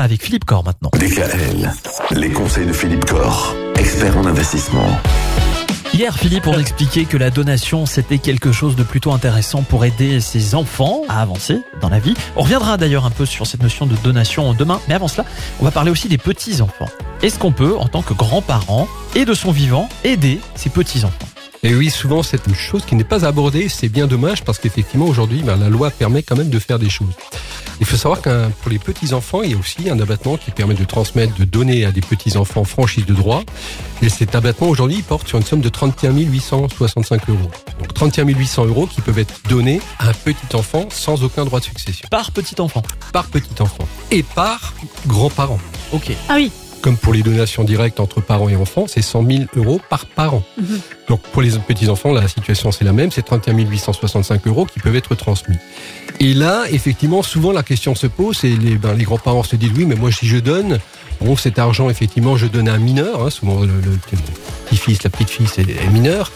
Avec Philippe Corr maintenant. DKL, les conseils de Philippe Corr, expert en investissement. Hier, Philippe, on expliquait que la donation, c'était quelque chose de plutôt intéressant pour aider ses enfants à avancer dans la vie. On reviendra d'ailleurs un peu sur cette notion de donation demain. Mais avant cela, on va parler aussi des petits-enfants. Est-ce qu'on peut, en tant que grand-parent et de son vivant, aider ses petits-enfants? Et oui, souvent c'est une chose qui n'est pas abordée, c'est bien dommage parce qu'effectivement aujourd'hui ben, la loi permet quand même de faire des choses. Il faut savoir que pour les petits-enfants, il y a aussi un abattement qui permet de transmettre, de donner à des petits-enfants franchise de droit. Et cet abattement aujourd'hui porte sur une somme de 31 865 euros. Donc 31 800 euros qui peuvent être donnés à un petit enfant sans aucun droit de succession. Par petit enfant Par petit enfant. Et par grand-parent. Ok. Ah oui comme pour les donations directes entre parents et enfants, c'est 100 000 euros par parent. Mhm. Donc pour les petits-enfants, la situation c'est la même, c'est 31 865 euros qui peuvent être transmis. Et là, effectivement, souvent la question se pose, et les, ben, les grands-parents se disent, oui, mais moi si je donne, bon, cet argent, effectivement, je donne à un mineur, hein, souvent le, le petit-fils, la petite-fille, c'est mineur.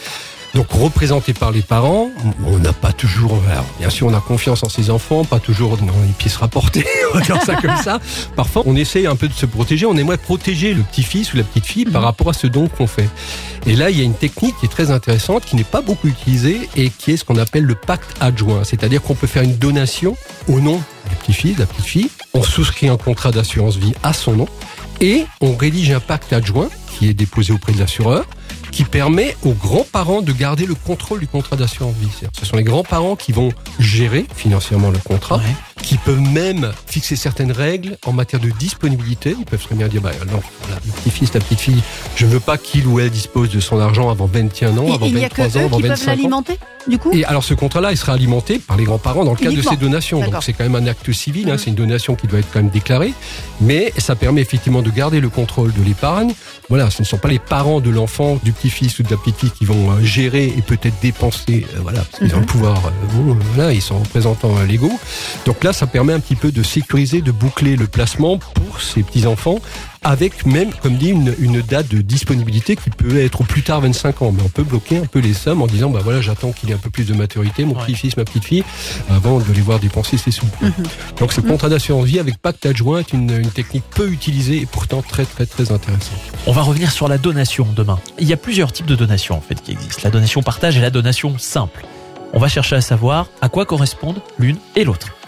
Donc représenté par les parents, on n'a pas toujours, bien sûr, on a confiance en ses enfants, pas toujours dans les pièces rapportées, on va dire ça comme ça. Parfois, on essaye un peu de se protéger, on aimerait protéger le petit-fils ou la petite-fille par rapport à ce don qu'on fait. Et là, il y a une technique qui est très intéressante, qui n'est pas beaucoup utilisée et qui est ce qu'on appelle le pacte adjoint. C'est-à-dire qu'on peut faire une donation au nom du petit-fils, de la petite-fille, on souscrit un contrat d'assurance vie à son nom et on rédige un pacte adjoint qui est déposé auprès de l'assureur qui permet aux grands-parents de garder le contrôle du contrat d'assurance vie. Ce sont les grands-parents qui vont gérer financièrement le contrat, qui peuvent même fixer certaines règles en matière de disponibilité. Ils peuvent très bien dire, bah, non, le petit-fils, la petite-fille, je veux pas qu'il ou elle dispose de son argent avant 21 ans, avant 23 ans, avant 25 ans. Du coup? Et alors ce contrat-là, il sera alimenté par les grands-parents dans le cadre de ces donations. Donc c'est quand même un acte civil, hein, mmh. c'est une donation qui doit être quand même déclarée, mais ça permet effectivement de garder le contrôle de l'épargne. Voilà, ce ne sont pas les parents de l'enfant, du petit-fils ou de la petite-fille qui vont euh, gérer et peut-être dépenser, euh, voilà, parce qu'ils ont le mmh. pouvoir, euh, voilà, ils sont représentants légaux. Donc là, ça permet un petit peu de sécuriser, de boucler le placement pour ces petits-enfants avec même, comme dit, une, une, date de disponibilité qui peut être au plus tard 25 ans. Mais on peut bloquer un peu les sommes en disant, bah voilà, j'attends qu'il ait un peu plus de maturité, mon petit-fils, ma petite-fille, avant de les voir dépenser ses sous. Mhm. Donc ce contrat d'assurance vie avec pacte adjoint est une, une, technique peu utilisée et pourtant très très très intéressante. On va revenir sur la donation demain. Il y a plusieurs types de donations en fait qui existent. La donation partage et la donation simple. On va chercher à savoir à quoi correspondent l'une et l'autre.